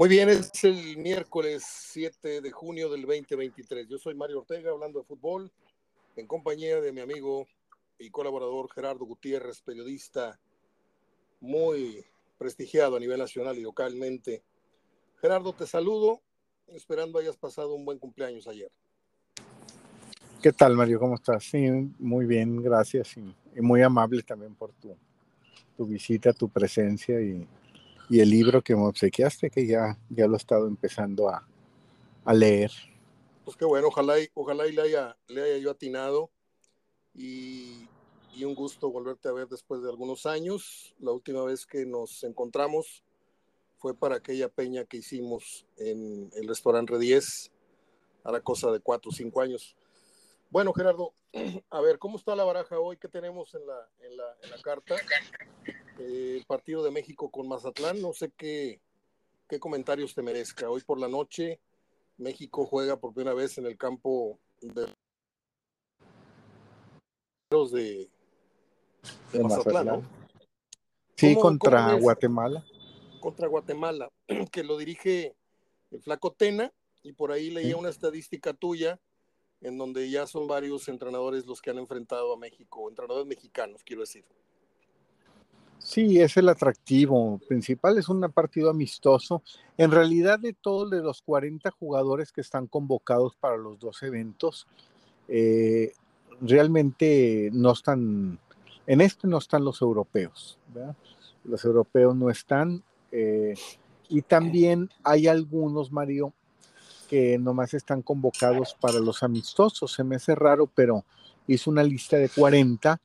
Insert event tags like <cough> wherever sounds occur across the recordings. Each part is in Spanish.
Muy bien, es el miércoles 7 de junio del 2023. Yo soy Mario Ortega hablando de fútbol en compañía de mi amigo y colaborador Gerardo Gutiérrez, periodista muy prestigiado a nivel nacional y localmente. Gerardo, te saludo, esperando hayas pasado un buen cumpleaños ayer. ¿Qué tal, Mario? ¿Cómo estás? Sí, muy bien, gracias y, muy amable también por tu, tu visita, tu presencia y, y el libro que me obsequiaste, que ya, ya lo he estado empezando a, a leer. Pues qué bueno, ojalá y, ojalá y le, haya, le haya yo atinado y, y, un gusto volverte a ver después de algunos años. La última vez que nos encontramos fue para aquella peña que hicimos en el restaurante 10, la cosa de cuatro o cinco años. Bueno, Gerardo, a ver, ¿cómo está la baraja hoy? ¿Qué tenemos en la, en la, en la carta? El partido de México con Mazatlán, no sé qué, qué comentarios te merezca. Hoy por la noche, México juega por primera vez en el campo de, de, de Mazatlán, ¿no? Sí, contra Guatemala. Contra Guatemala, <clears throat> que lo dirige el Flaco Tena, y por ahí leía una estadística tuya en donde ya son varios entrenadores los que han enfrentado a México, entrenadores mexicanos, quiero decir. Sí, es el atractivo principal, es un partido amistoso. En realidad, de todos de los 40 jugadores que están convocados para los dos eventos, eh, realmente no están, en este no están los europeos, los europeos no están. Eh, y también hay algunos, Mario, que nomás están convocados para los amistosos. Se me hace raro, pero hizo una lista de 40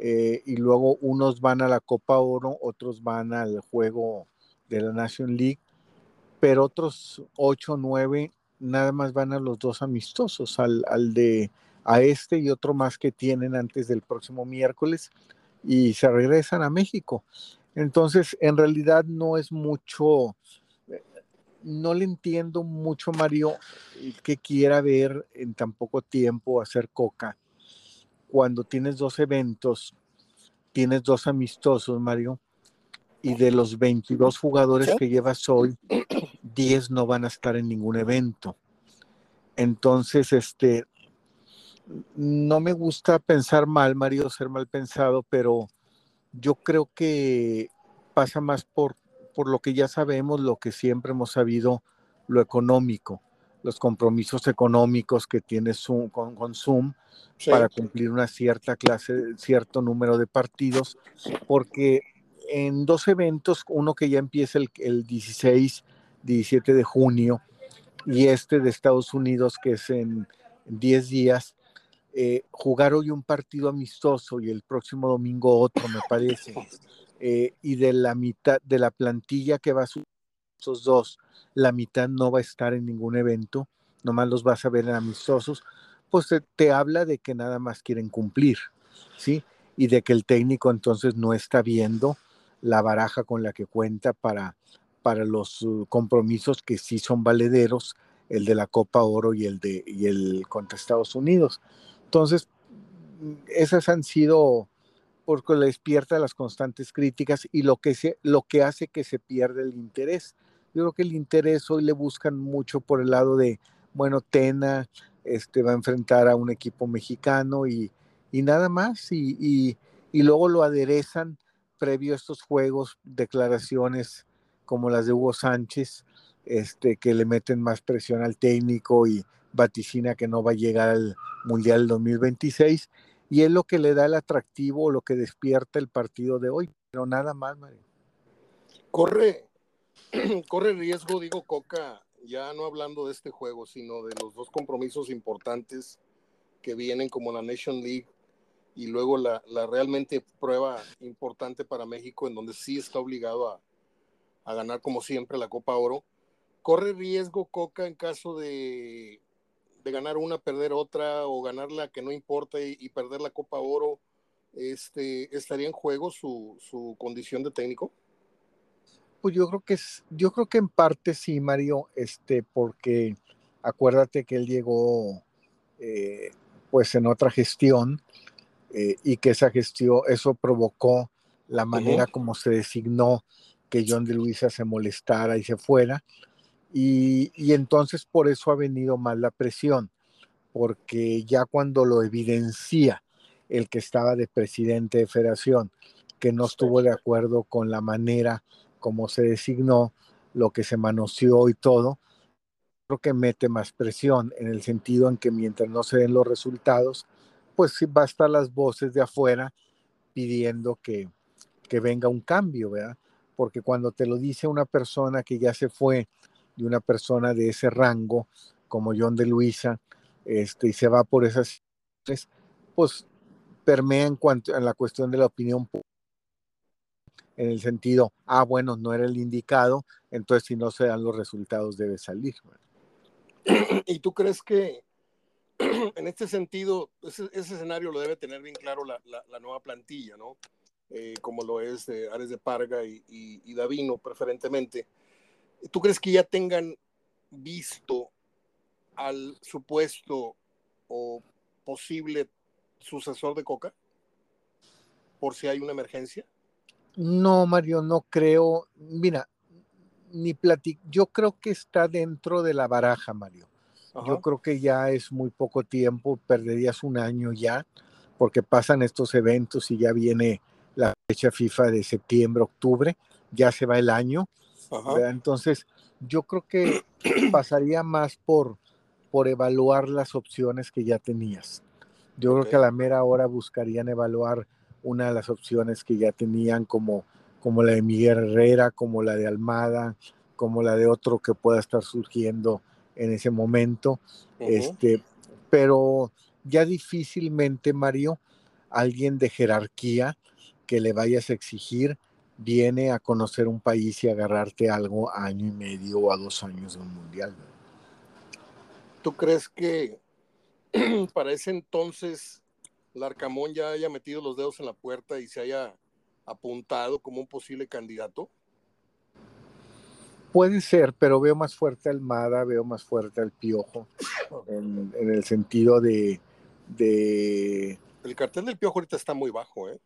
eh, y luego unos van a la Copa Oro, otros van al juego de la Nation League, pero otros 8 o 9 nada más van a los dos amistosos, al, al de a este y otro más que tienen antes del próximo miércoles y se regresan a México. Entonces, en realidad no es mucho no le entiendo mucho, Mario, que quiera ver en tan poco tiempo hacer coca. Cuando tienes dos eventos, tienes dos amistosos, Mario, y de los 22 jugadores que llevas hoy, <clears throat> 10 no van a estar en ningún evento. Entonces, este, no me gusta pensar mal, Mario, ser mal pensado, pero yo creo que pasa más por por lo que ya sabemos, lo que siempre hemos sabido, lo económico, los compromisos económicos que tiene Zoom, con, Zoom para cumplir una cierta clase, cierto número de partidos, porque en dos eventos, uno que ya empieza el, el 16, 17 de junio, y este de Estados Unidos, que es en 10 días, eh, jugar hoy un partido amistoso y el próximo domingo otro, me parece. <laughs> Eh, y de la mitad de la plantilla que va a subir esos dos, la mitad no va a estar en ningún evento, nomás los vas a ver en amistosos, pues te, habla de que nada más quieren cumplir, ¿sí? Y de que el técnico entonces no está viendo la baraja con la que cuenta para, para los uh, compromisos que sí son valederos, el de la Copa Oro y el de y el contra Estados Unidos. Entonces, esas han sido porque le despierta las constantes críticas y lo que, se, lo que hace que se pierda el interés. Yo creo que el interés hoy le buscan mucho por el lado de, bueno, Tena este, va a enfrentar a un equipo mexicano y, y nada más, y, y, y, luego lo aderezan previo a estos juegos, declaraciones como las de Hugo Sánchez, este, que le meten más presión al técnico y vaticina que no va a llegar al Mundial 2026 y es lo que le da el atractivo, lo que despierta el partido de hoy, pero nada más, Mario. Corre, <clears throat> corre riesgo, digo Coca, ya no hablando de este juego, sino de los dos compromisos importantes que vienen como la Nation League y luego la, la realmente prueba importante para México en donde sí está obligado a, a ganar como siempre la Copa Oro. ¿Corre riesgo Coca en caso de de ganar una, perder otra, o ganarla que no importa y, perder la Copa Oro, este, ¿estaría en juego su, su, condición de técnico? Pues yo creo que es, yo creo que en parte sí, Mario, este, porque acuérdate que él llegó eh, pues en otra gestión eh, y que esa gestión, eso provocó la manera como se designó que John de Luisa se molestara y se fuera. Y, y entonces por eso ha venido mal la presión, porque ya cuando lo evidencia el que estaba de presidente de federación, que no estuvo de acuerdo con la manera como se designó, lo que se manoseó y todo, creo que mete más presión en el sentido en que mientras no se den los resultados, pues sí va a estar las voces de afuera pidiendo que, que venga un cambio, ¿verdad? Porque cuando te lo dice una persona que ya se fue, de una persona de ese rango, como John de Luisa, este, y se va por esas, pues permea en cuanto a la cuestión de la opinión pública en el sentido, ah, bueno, no era el indicado, entonces si no se dan los resultados debe salir. ¿Y tú crees que <clears throat> en este sentido, ese, escenario lo debe tener bien claro la, nueva plantilla, ¿no? Eh, como lo es de Ares de Parga y, y, Davino preferentemente. ¿Tú crees que ya tengan visto al supuesto o posible sucesor de Coca? Por si hay una emergencia. No, Mario, no creo. Mira, ni platic. Yo creo que está dentro de la baraja, Mario. Yo creo que ya es muy poco tiempo, perderías un año ya, porque pasan estos eventos y ya viene la fecha FIFA de septiembre, octubre, ya se va el año. Entonces, yo creo que pasaría más por, por evaluar las opciones que ya tenías. Yo creo que a la mera hora buscarían evaluar una de las opciones que ya tenían como, como la de Miguel Herrera, como la de Almada, como la de otro que pueda estar surgiendo en ese momento. este, pero ya difícilmente, Mario, alguien de jerarquía que le vayas a exigir viene a conocer un país y agarrarte algo a año y medio o a dos años de un mundial. ¿Tú crees que <clears throat> para ese entonces Larcamón ya haya metido los dedos en la puerta y se haya apuntado como un posible candidato? Puede ser, pero veo más fuerte al Almada, veo más fuerte al Piojo, en, el sentido de, El cartel del Piojo ahorita está muy bajo, ¿eh?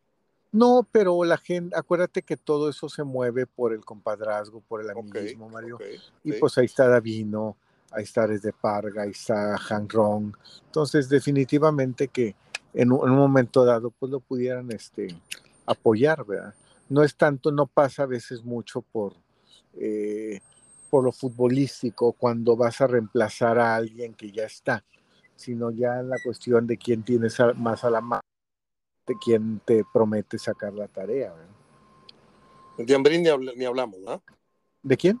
No, pero la gente, acuérdate que todo eso se mueve por el compadrazgo, por el amiguismo, Mario. y pues ahí está Davino, ahí está Desde Parga, ahí está Han Rong. Entonces, definitivamente que en un, momento dado, pues lo pudieran este, apoyar, ¿verdad? No es tanto, no pasa a veces mucho por, eh, por lo futbolístico cuando vas a reemplazar a alguien que ya está, sino ya en la cuestión de quién tienes más a la mano, de quién te promete sacar la tarea. ¿verdad? De Ambris ni, hablamos, ¿no? ¿De quién?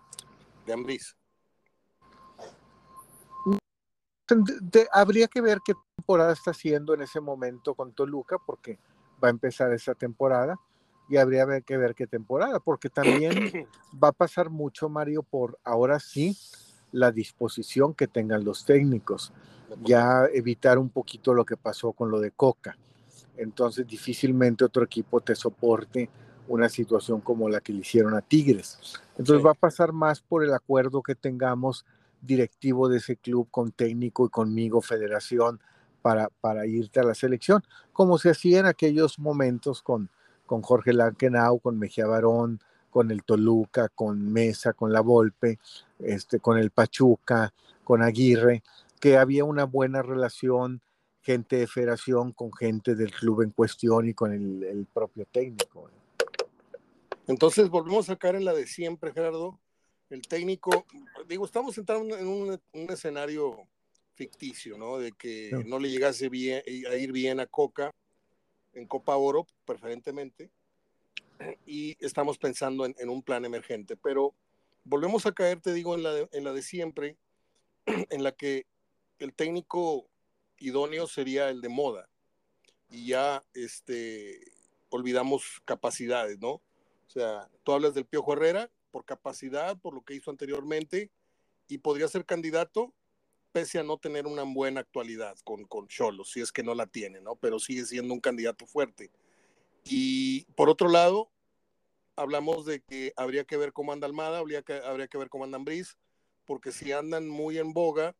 De Ambris habría que ver qué temporada está haciendo en ese momento con Toluca, porque va a empezar esa temporada y habría que ver qué temporada, porque también <clears throat> va a pasar mucho, Mario, por ahora sí la disposición que tengan los técnicos, ya evitar un poquito lo que pasó con lo de Coca. Entonces difícilmente otro equipo te soporte una situación como la que le hicieron a Tigres. Entonces va a pasar más por el acuerdo que tengamos directivo de ese club con técnico y conmigo, federación, para, para irte a la selección, como se hacía en aquellos momentos con, con Jorge Lankenau, con Mejía Barón, con el Toluca, con Mesa, con la Volpe, este, con el Pachuca, con Aguirre, que había una buena relación, gente de federación con gente del club en cuestión y con el, el propio técnico. Entonces volvemos a caer en la de siempre, Gerardo, el técnico, digo, estamos entrando en un, escenario ficticio, ¿no? De que no. le llegase bien, a ir bien a Coca en Copa Oro, preferentemente, y estamos pensando en, un plan emergente, pero volvemos a caer, te digo, en la de, en la de siempre, <clears throat> en la que el técnico idóneo sería el de moda, y ya este, olvidamos capacidades, ¿no? O sea, tú hablas del Piojo Herrera, por capacidad, por lo que hizo anteriormente, y podría ser candidato pese a no tener una buena actualidad con, con si es que no la tiene, ¿no? Pero sigue siendo un candidato fuerte. Y por otro lado, hablamos de que habría que ver cómo anda Almada, habría que, habría que ver cómo andan Briz, porque si andan muy en boga,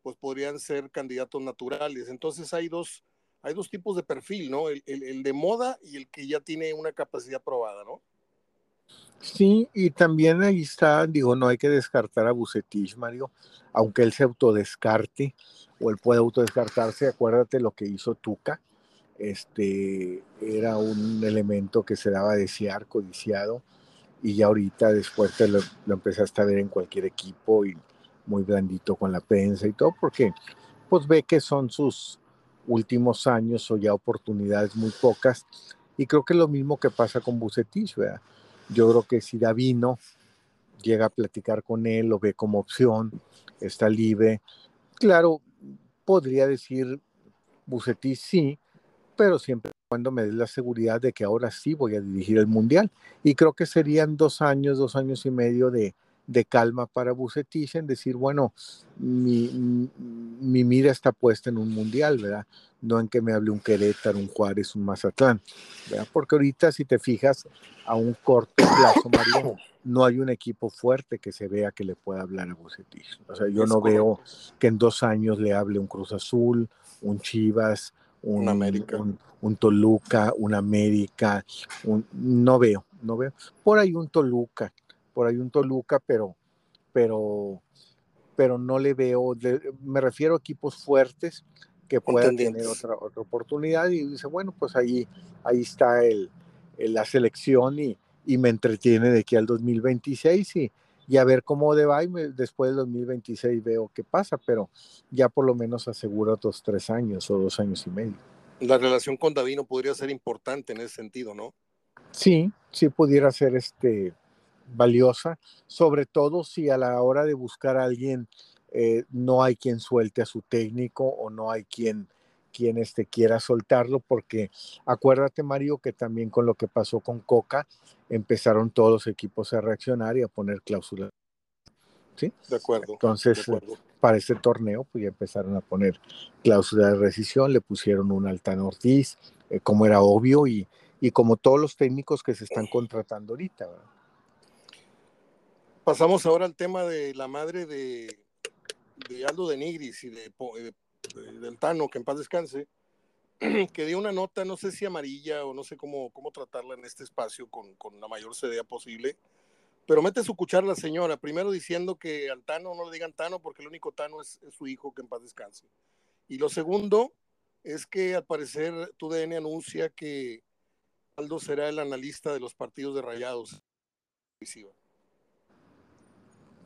pues podrían ser candidatos naturales. Entonces hay dos, hay dos tipos de perfil, ¿no? El de moda y el que ya tiene una capacidad probada, ¿no? Sí, y también ahí está, digo, no hay que descartar a Bucetich, Mario, aunque él se autodescarte o él puede autodescartarse, acuérdate lo que hizo Tuca, este era un elemento que se daba a desear, codiciado, y ya ahorita después te lo, lo, empezaste a ver en cualquier equipo y muy blandito con la prensa y todo, porque pues ve que son sus últimos años o ya oportunidades muy pocas, y creo que es lo mismo que pasa con Bucetich, ¿verdad? Yo creo que si Davino llega a platicar con él, lo ve como opción, está libre, claro, podría decir Bucetich sí, pero siempre cuando me dé la seguridad de que ahora sí voy a dirigir el Mundial. Y creo que serían dos años, dos años y medio de, de calma para Bucetich en decir, bueno, mi, mi, mira está puesta en un mundial, ¿verdad? No en que me hable un Querétaro, un Juárez, un Mazatlán, ¿verdad? Porque ahorita, si te fijas, a un corto plazo, Mario, no hay un equipo fuerte que se vea que le pueda hablar a Bucetich. O sea, yo no veo que en dos años le hable un Cruz Azul, un Chivas, un, América. Un, un, Toluca, un América, un, no veo, no veo. Por ahí un Toluca, por ahí un Toluca, pero, pero, pero no le veo, me refiero a equipos fuertes que puedan tener otra, otra oportunidad y dice, bueno, pues ahí, ahí está el, el la selección y, y, me entretiene de aquí al 2026 y, y a ver cómo de va y me, después del 2026 veo qué pasa, pero ya por lo menos asegura otros tres años o dos años y medio. La relación con Davino podría ser importante en ese sentido, ¿no? Sí, sí pudiera ser este valiosa, sobre todo si a la hora de buscar a alguien eh, no hay quien suelte a su técnico o no hay quien, quien este, quiera soltarlo, porque acuérdate Mario que también con lo que pasó con Coca empezaron todos los equipos a reaccionar y a poner cláusulas. ¿Sí? De acuerdo. Entonces, de acuerdo. para este torneo, pues ya empezaron a poner cláusulas de rescisión, le pusieron un Altano Ortiz, eh, como era obvio, y, y como todos los técnicos que se están contratando ahorita. ¿verdad? Pasamos ahora al tema de la madre de, Aldo de Nigris y de, de, de, del Tano, que en paz descanse, <clears throat> que dio una nota, no sé si amarilla o no sé cómo, cómo tratarla en este espacio con, con la mayor sedea posible, pero mete su cuchara señora, primero diciendo que al Tano no le digan Tano porque el único Tano es, es su hijo, que en paz descanse. Y lo segundo es que al parecer TUDN anuncia que Aldo será el analista de los partidos de Rayados.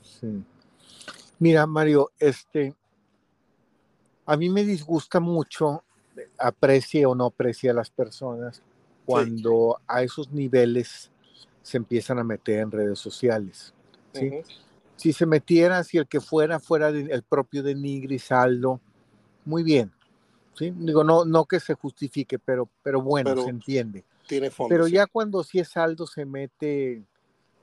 Sí. Mira, Mario, este, a mí me disgusta mucho, aprecie o no aprecie a las personas, cuando sí. a esos niveles se empiezan a meter en redes sociales. ¿sí? Uh -huh. Si se metiera, si el que fuera fuera de, el propio de Nigris, Aldo, muy bien. ¿sí? Digo, no, no que se justifique, pero, pero bueno, pero se entiende. Tiene fondo, pero ya cuando si es Aldo se mete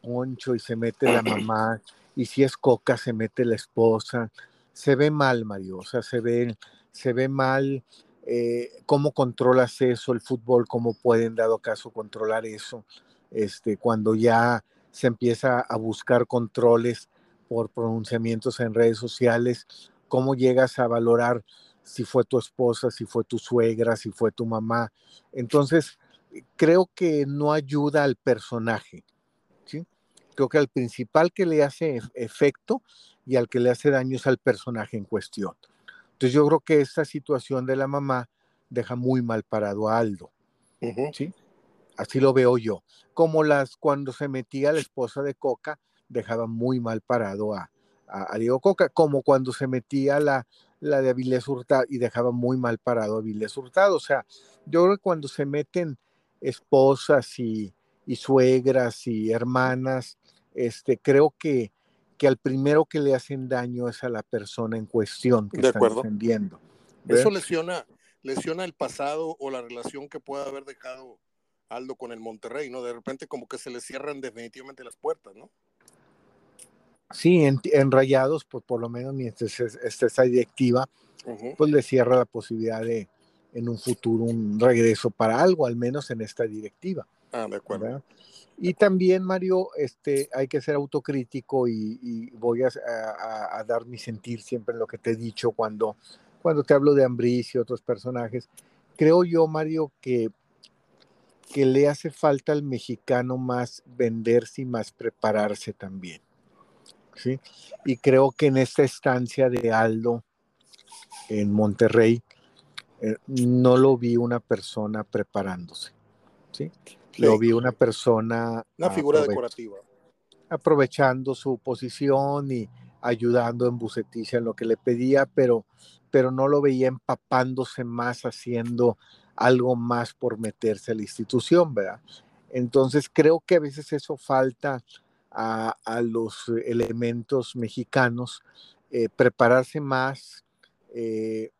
Poncho y se mete la <clears throat> mamá y si es Coca se mete la esposa, se ve mal, Mario, o sea, se ve, se ve mal eh, cómo controlas eso, el fútbol, cómo pueden, dado caso, controlar eso, este, cuando ya se empieza a buscar controles por pronunciamientos en redes sociales, cómo llegas a valorar si fue tu esposa, si fue tu suegra, si fue tu mamá. Entonces, creo que no ayuda al personaje. Creo que al principal que le hace efecto y al que le hace daño es al personaje en cuestión. Entonces yo creo que esta situación de la mamá deja muy mal parado a Aldo. Uh -huh. ¿sí? Así lo veo yo. Como las cuando se metía la esposa de Coca, dejaba muy mal parado a, a, a Diego Coca, como cuando se metía la, la de Avilés Hurtado y dejaba muy mal parado a Avilés Hurtado. O sea, yo creo que cuando se meten esposas y, y suegras y hermanas, este, creo que, que al primero que le hacen daño es a la persona en cuestión que de están acuerdo. defendiendo. ¿Ves? Eso lesiona, lesiona el pasado o la relación que pueda haber dejado Aldo con el Monterrey, ¿no? De repente como que se le cierran definitivamente las puertas, ¿no? Sí, en, en Rayados, pues por lo menos mientras esté esa directiva, uh -huh. pues le cierra la posibilidad de en un futuro un regreso para algo, al menos en esta directiva. Ah, de acuerdo. Y también, Mario, este, hay que ser autocrítico y, voy a, dar mi sentir siempre en lo que te he dicho cuando, cuando te hablo de Ambris y otros personajes. Creo yo, Mario, que que le hace falta al mexicano más venderse y más prepararse también. ¿sí? Y creo que en esta estancia de Aldo en Monterrey, eh, no lo vi una persona preparándose. ¿sí? Lo vi una persona... Una figura decorativa. Aprovechando su posición y ayudando en Buceticia en lo que le pedía, pero, pero no lo veía empapándose más, haciendo algo más por meterse a la institución, ¿verdad? Entonces creo que a veces eso falta a, los elementos mexicanos, eh, prepararse más, eh,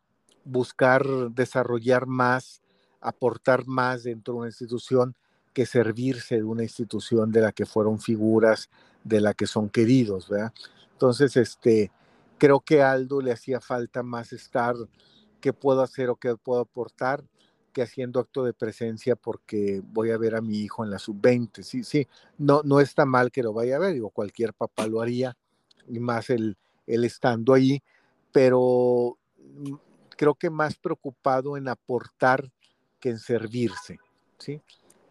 buscar desarrollar más, aportar más dentro de una institución que servirse de una institución de la que fueron figuras, de la que son queridos, ¿verdad? Entonces, este, creo que a Aldo le hacía falta más estar, qué puedo hacer o qué puedo aportar, que haciendo acto de presencia porque voy a ver a mi hijo en la sub-20. Sí, sí, no, no está mal que lo vaya a ver, digo, cualquier papá lo haría, y más él, él estando ahí, pero mm, creo que más preocupado en aportar que en servirse, ¿sí?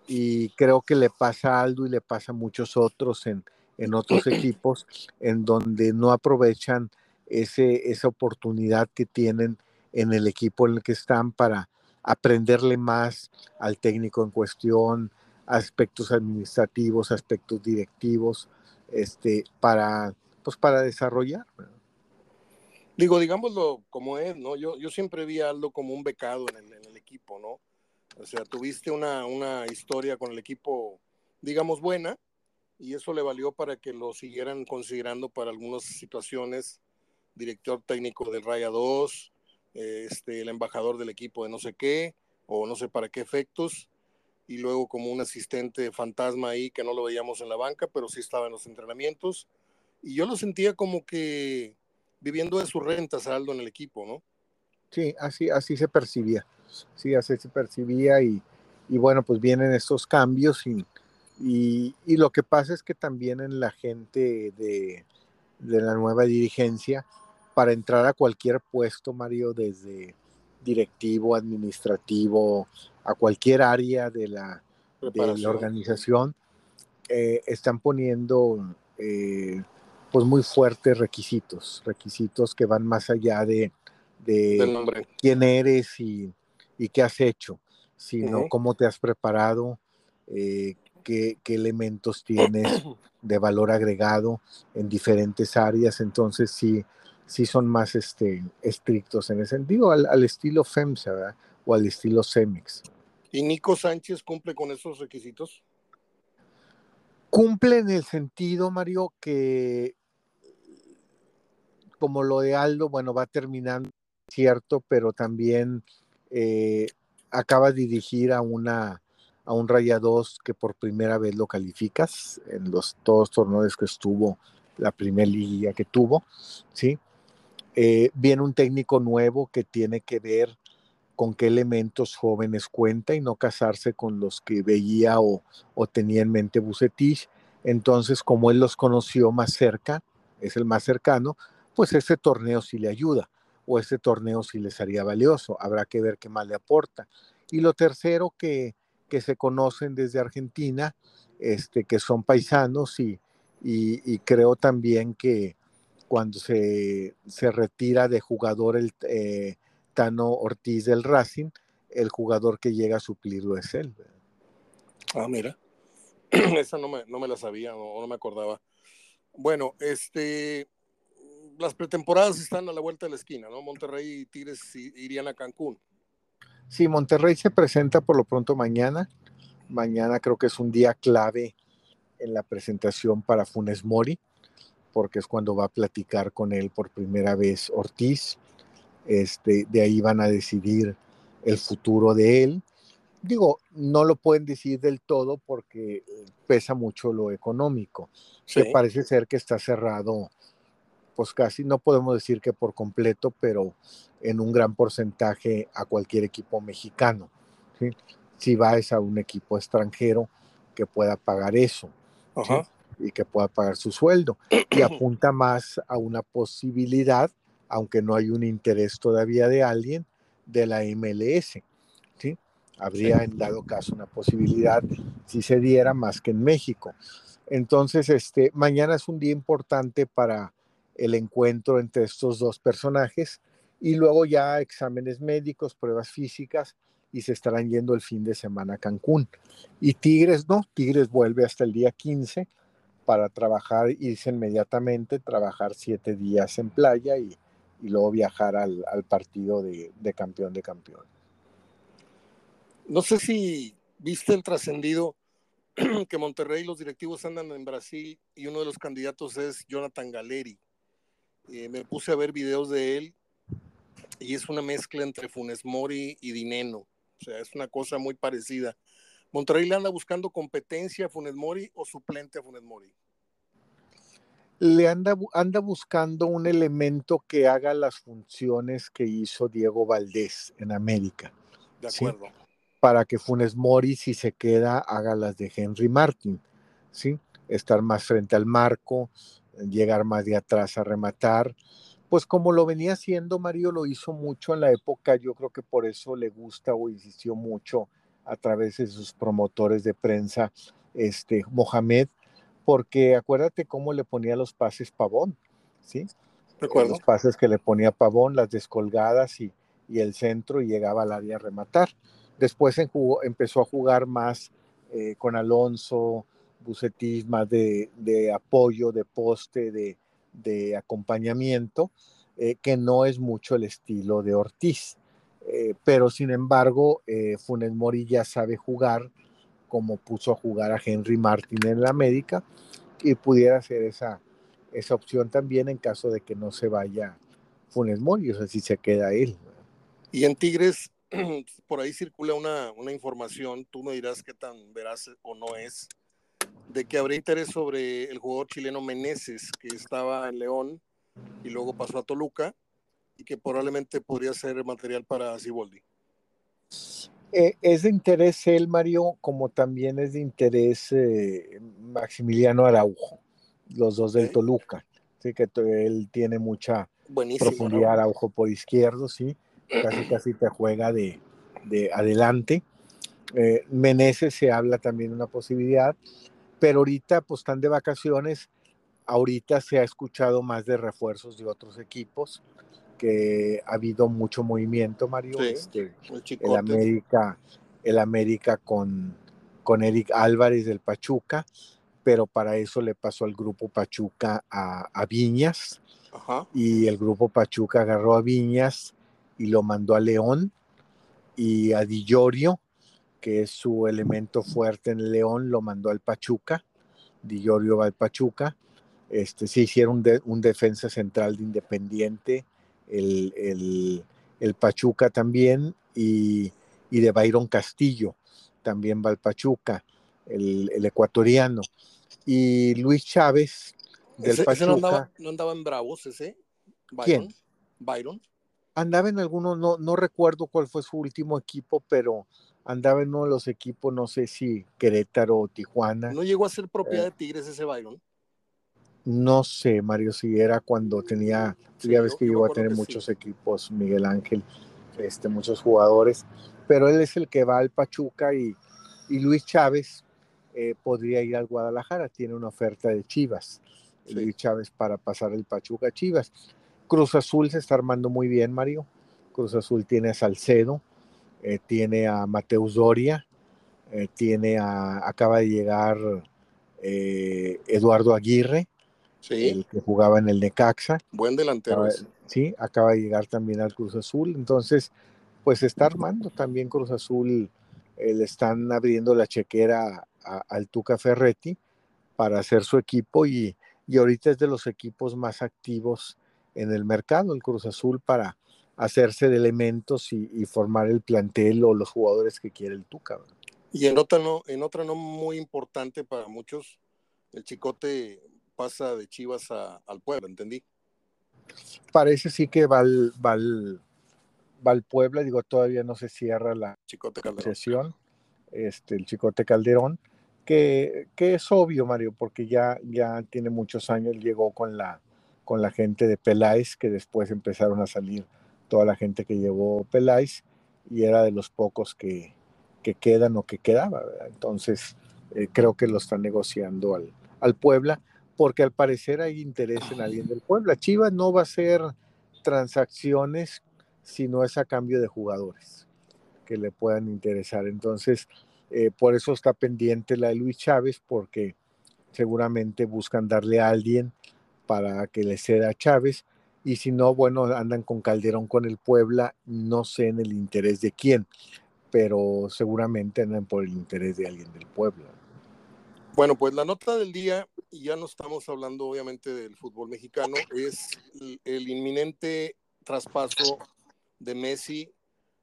Y creo que le pasa a Aldo y le pasa a muchos otros en, en otros equipos en donde no aprovechan ese, esa oportunidad que tienen en el equipo en el que están para aprenderle más al técnico en cuestión, aspectos administrativos, aspectos directivos, este, para, pues para desarrollar. Digo, digámoslo como es, ¿no? Yo, yo siempre vi a Aldo como un becado en el, equipo, ¿no? O sea, tuviste una, una, historia con el equipo, digamos, buena, y eso le valió para que lo siguieran considerando para algunas situaciones, director técnico del Raya 2, este, el embajador del equipo de no sé qué, o no sé para qué efectos, y luego como un asistente fantasma ahí que no lo veíamos en la banca, pero sí estaba en los entrenamientos, y yo lo sentía como que viviendo de sus rentas, Aldo, en el equipo, ¿no? Sí, así, así se percibía, sí, así se percibía, y, y bueno, pues vienen estos cambios, y, y, y, lo que pasa es que también en la gente de, de la nueva dirigencia, para entrar a cualquier puesto, Mario, desde directivo, administrativo, a cualquier área de la, de la organización, eh, están poniendo eh, pues muy fuertes requisitos, requisitos que van más allá de, de quién eres y, y, qué has hecho, sino cómo te has preparado, eh, qué, qué, elementos tienes <clears throat> de valor agregado en diferentes áreas. Entonces, sí, sí son más este, estrictos en ese sentido, al, estilo FEMSA ¿verdad? o al estilo CEMEX. ¿Y Nico Sánchez cumple con esos requisitos? Cumple en el sentido, Mario, que como lo de Aldo, bueno, va terminando, cierto, pero también eh, acaba de dirigir a una a un Rayados que por primera vez lo calificas en los todos torneos que estuvo, la primera liga que tuvo, ¿sí? Eh, viene un técnico nuevo que tiene que ver con qué elementos jóvenes cuenta y no casarse con los que veía o, tenía en mente Bucetich. Entonces, como él los conoció más cerca, es el más cercano, pues ese torneo sí le ayuda o ese torneo sí les haría valioso. Habrá que ver qué más le aporta. Y lo tercero, que, que se conocen desde Argentina, este, que son paisanos y, y creo también que, cuando se, se retira de jugador el eh, Tano Ortiz del Racing, el jugador que llega a suplirlo es él. Ah, mira. <clears throat> Esa no me, no me la sabía o no, me acordaba. Bueno, este, las pretemporadas están a la vuelta de la esquina, ¿no? Monterrey y Tigres irían a Cancún. Sí, Monterrey se presenta por lo pronto mañana. Mañana creo que es un día clave en la presentación para Funes Mori porque es cuando va a platicar con él por primera vez Ortiz. Este, de ahí van a decidir el futuro de él. Digo, no lo pueden decir del todo porque pesa mucho lo económico. Se parece ser que está cerrado, pues casi no podemos decir que por completo, pero en un gran porcentaje a cualquier equipo mexicano. Si vas a un equipo extranjero que pueda pagar eso. Ajá y que pueda pagar su sueldo. Y <clears throat> apunta más a una posibilidad, aunque no hay un interés todavía de alguien, de la MLS. ¿sí? habría en dado caso una posibilidad si se diera más que en México. Entonces, este, mañana es un día importante para el encuentro entre estos dos personajes y luego ya exámenes médicos, pruebas físicas y se estarán yendo el fin de semana a Cancún. Y Tigres no, Tigres vuelve hasta el día 15 para trabajar, irse inmediatamente, trabajar siete días en playa y, luego viajar al, partido de, de, campeón de campeón. No sé si viste el trascendido <clears throat> que Monterrey, los directivos andan en Brasil y uno de los candidatos es Jonathan Galeri. Eh, me puse a ver videos de él y es una mezcla entre Funes Mori y Dineno. O sea, es una cosa muy parecida. ¿Monterrey le anda buscando competencia a Funes Mori o suplente a Funes Mori? Le anda, anda buscando un elemento que haga las funciones que hizo Diego Valdés en América. De acuerdo. Para que Funes Mori, si se queda, haga las de Henry Martin. ¿sí? Estar más frente al marco, llegar más de atrás a rematar. Pues como lo venía haciendo, Mario lo hizo mucho en la época, yo creo que por eso le gusta o insistió mucho a través de sus promotores de prensa, este, Mohamed, porque acuérdate cómo le ponía los pases Pavón, ¿sí? Recuerdo. Los pases que le ponía Pavón, las descolgadas y, el centro y llegaba al área a rematar. Después empezó a jugar más eh, con Alonso, Bucetis, más de, apoyo, de poste, de, acompañamiento, eh, que no es mucho el estilo de Ortiz. Eh, pero sin embargo, eh, Funes Mori ya sabe jugar como puso a jugar a Henry Martin en la América y pudiera ser esa, esa opción también en caso de que no se vaya Funes Mori, o sea, si se queda él. Y en Tigres, <clears throat> por ahí circula una, una información, tú me dirás qué tan veraz o no es, de que habría interés sobre el jugador chileno Meneses, que estaba en León y luego pasó a Toluca y que probablemente podría ser material para Ciboldi. Eh, es de interés él, Mario, como también es de interés eh, Maximiliano Araujo, los dos del Toluca. Sí, que él tiene mucha profundidad, Araujo por izquierdo, sí, casi casi te juega de, adelante. Eh, Meneses se habla también de una posibilidad, pero ahorita pues están de vacaciones, ahorita se ha escuchado más de refuerzos de otros equipos que ha habido mucho movimiento, Mario. este, el, América, el América con, con Eric Álvarez del Pachuca, pero para eso le pasó al grupo Pachuca a, Viñas. Y el grupo Pachuca agarró a Viñas y lo mandó a León y a Di que es su elemento fuerte en el León, lo mandó al Pachuca. Di va al Pachuca. Este, se hicieron un defensa central de Independiente el, Pachuca también y, de Byron Castillo, también va el Pachuca, el, ecuatoriano. Y Luis Chávez del Pachuca. no, andaba, en Bravos ese? ¿Quién? Byron. Andaba en alguno, no, no recuerdo cuál fue su último equipo, pero andaba en uno de los equipos, no sé si Querétaro o Tijuana. ¿No llegó a ser propiedad de Tigres ese Byron? No sé, Mario, si era cuando tenía, ya ves que llegó a tener muchos equipos, Miguel Ángel, este, muchos jugadores, pero él es el que va al Pachuca y, Luis Chávez eh, podría ir al Guadalajara, tiene una oferta de Chivas, Luis Chávez para pasar el Pachuca a Chivas. Cruz Azul se está armando muy bien, Mario. Cruz Azul tiene a Salcedo, eh, tiene a Mateus Doria, eh, tiene a, acaba de llegar Eduardo Aguirre, el que jugaba en el Necaxa. Buen delantero. sí, acaba de llegar también al Cruz Azul. Entonces, pues está armando también Cruz Azul. Eh, le están abriendo la chequera al Tuca Ferretti para hacer su equipo y, ahorita es de los equipos más activos en el mercado, el Cruz Azul, para hacerse de elementos y, formar el plantel o los jugadores que quiere el Tuca. Y en otra, no, en otra no muy importante para muchos, el Chicote pasa de Chivas al Puebla, ¿entendí? Parece sí que va al, va va Puebla, digo, todavía no se cierra la Chicote sesión, este, el Chicote Calderón, que, que, es obvio, Mario, porque ya, ya tiene muchos años, llegó con la, con la gente de Peláez, que después empezaron a salir toda la gente que llevó Peláez, y era de los pocos que, que quedan o que quedaba. Entonces, eh, creo que lo están negociando al, al Puebla, porque al parecer hay interés en alguien del Puebla. Chivas no va a hacer transacciones si no es a cambio de jugadores que le puedan interesar. Entonces, eh, por eso está pendiente la de Luis Chávez, porque seguramente buscan darle a alguien para que le ceda a Chávez. Y si no, bueno, andan con Calderón con el Puebla, no sé en el interés de quién, pero seguramente andan por el interés de alguien del Puebla. Bueno, pues la nota del día, y ya no estamos hablando obviamente del fútbol mexicano, es el inminente traspaso de Messi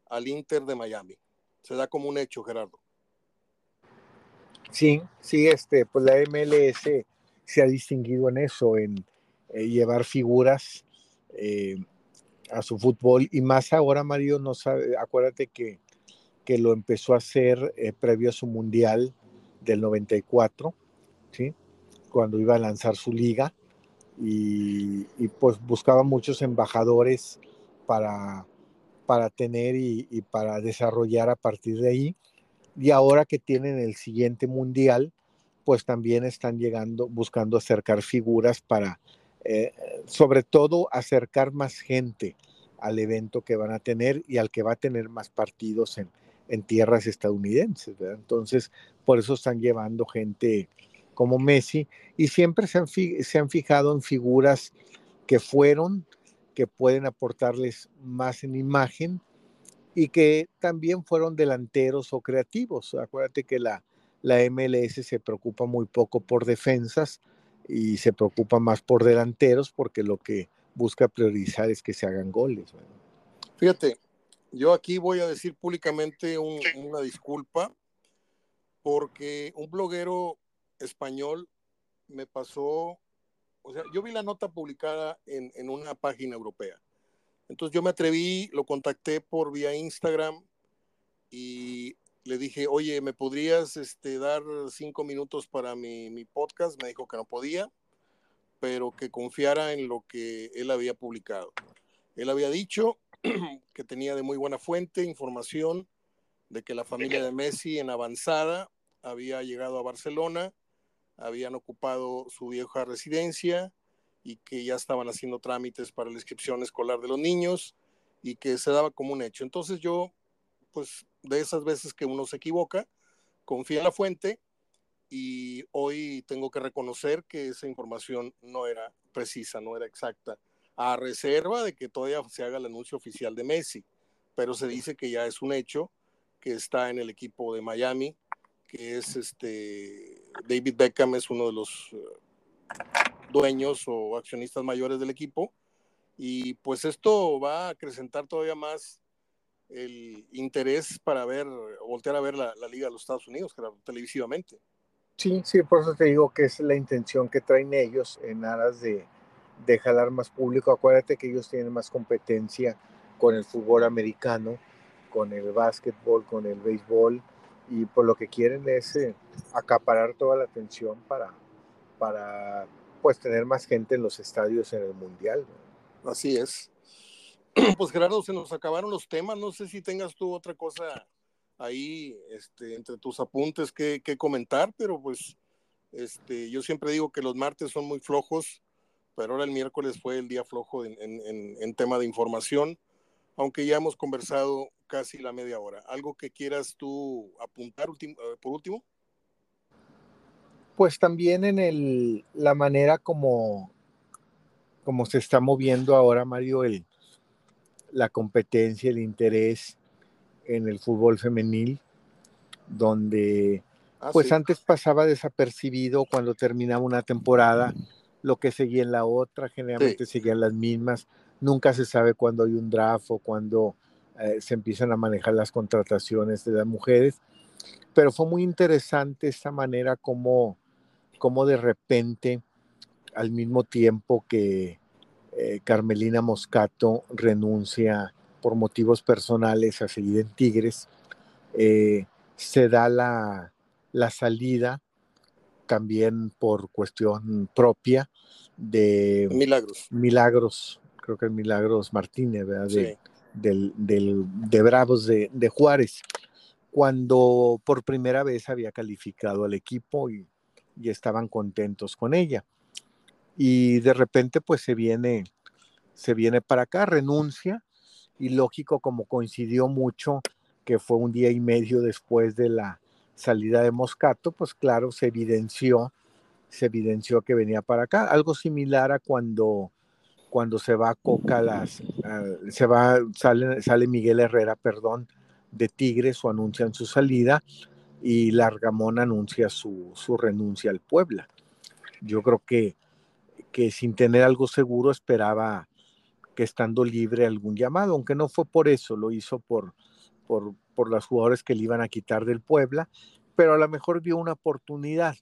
al Inter de Miami. Se da como un hecho, Gerardo. Sí, sí, este, pues la MLS se ha distinguido en eso, en eh, llevar figuras eh, a su fútbol. Y más ahora, Mario, no sabe, acuérdate que, que lo empezó a hacer eh, previo a su mundial del 94, ¿sí? cuando iba a lanzar su liga. Y, pues buscaba muchos embajadores para, para tener y, y para desarrollar a partir de ahí. Y ahora que tienen el siguiente mundial, pues también están llegando, buscando acercar figuras para, eh, sobre todo, acercar más gente al evento que van a tener y al que va a tener más partidos en, en tierras estadounidenses. Entonces, por eso están llevando gente como Messi y siempre se han, se han fijado en figuras que fueron, que pueden aportarles más en imagen y que también fueron delanteros o creativos. Acuérdate que la, la MLS se preocupa muy poco por defensas y se preocupa más por delanteros porque lo que busca priorizar es que se hagan goles. Fíjate, yo aquí voy a decir públicamente una disculpa porque un bloguero español me pasó, o sea, yo vi la nota publicada en, en una página europea entonces yo me atreví, lo contacté por vía Instagram y le dije, oye, ¿me podrías este, dar cinco minutos para mi, mi, podcast? Me dijo que no podía, pero que confiara en lo que él había publicado. Él había dicho <clears throat> que tenía de muy buena fuente información de que la familia de Messi en avanzada había llegado a Barcelona, habían ocupado su vieja residencia, y que ya estaban haciendo trámites para la inscripción escolar de los niños y que se daba como un hecho. Entonces yo, pues de esas veces que uno se equivoca, confía en la fuente y hoy tengo que reconocer que esa información no era precisa, no era exacta, a reserva de que todavía se haga el anuncio oficial de Messi, pero se dice que ya es un hecho, que está en el equipo de Miami, que es este David Beckham es uno de los dueños o accionistas mayores del equipo. Y pues esto va a acrecentar todavía más el interés para ver, voltear a ver la, Liga de los Estados Unidos, televisivamente. Sí, sí, por eso te digo que es la intención que traen ellos en aras de, de jalar más público. Acuérdate que ellos tienen más competencia con el fútbol americano, con el básquetbol, con el béisbol, y por lo que quieren es eh, acaparar toda la atención para, para pues tener más gente en los estadios en el Mundial. Así es. Pues Gerardo, se nos acabaron los temas, no sé si tengas tú otra cosa ahí este, entre tus apuntes que, comentar, pero pues este, yo siempre digo que los martes son muy flojos, pero ahora el miércoles fue el día flojo en, en tema de información, aunque ya hemos conversado casi la media hora. ¿Algo que quieras tú apuntar eh, por último? pues también en el, la manera como, como se está moviendo ahora, Mario, el, la competencia, el interés en el fútbol femenil, donde ah, pues antes pasaba desapercibido cuando terminaba una temporada, lo que seguía en la otra, generalmente seguían las mismas, nunca se sabe cuándo hay un draft o cuándo eh, se empiezan a manejar las contrataciones de las mujeres, pero fue muy interesante esta manera como cómo de repente, al mismo tiempo que eh, Carmelina Moscato renuncia por motivos personales a seguir en Tigres, eh, se da la, salida también por cuestión propia de Milagros. Milagros, creo que es Milagros Martínez, ¿verdad? De, del, de Bravos de, de Juárez cuando por primera vez había calificado al equipo y, y estaban contentos con ella. Y de repente pues se viene, se viene para acá, renuncia y lógico como coincidió mucho que fue un día y medio después de la salida de Moscato, pues claro, se evidenció, se evidenció que venía para acá, algo similar a cuando cuando se va Coca las se va sale, sale Miguel Herrera, perdón, de Tigres o anuncian su salida y Largamón anuncia su, su renuncia al Puebla. Yo creo que, que sin tener algo seguro esperaba que estando libre algún llamado, aunque no fue por eso, lo hizo por, por, por los jugadores que le iban a quitar del Puebla, pero a lo mejor vio una oportunidad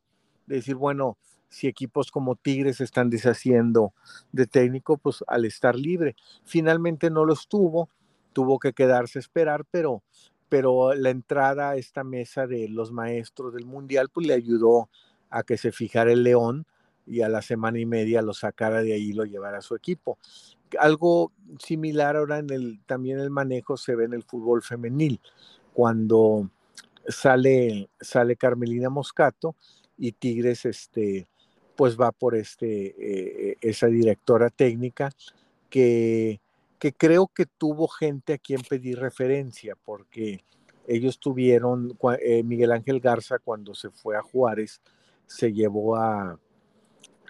de decir, bueno, si equipos como Tigres están deshaciendo de técnico, pues al estar libre. Finalmente no lo estuvo, tuvo que quedarse a esperar, pero pero la entrada a esta mesa de los maestros del mundial pues le ayudó a que se fijara el León y a la semana y media lo sacara de ahí y lo llevara a su equipo. Algo similar ahora en el también el manejo se ve en el fútbol femenil cuando sale sale Carmelina Moscato y Tigres este pues va por este eh, esa directora técnica que que creo que tuvo gente a quien pedir referencia, porque ellos tuvieron, eh, Miguel Ángel Garza cuando se fue a Juárez, se llevó a,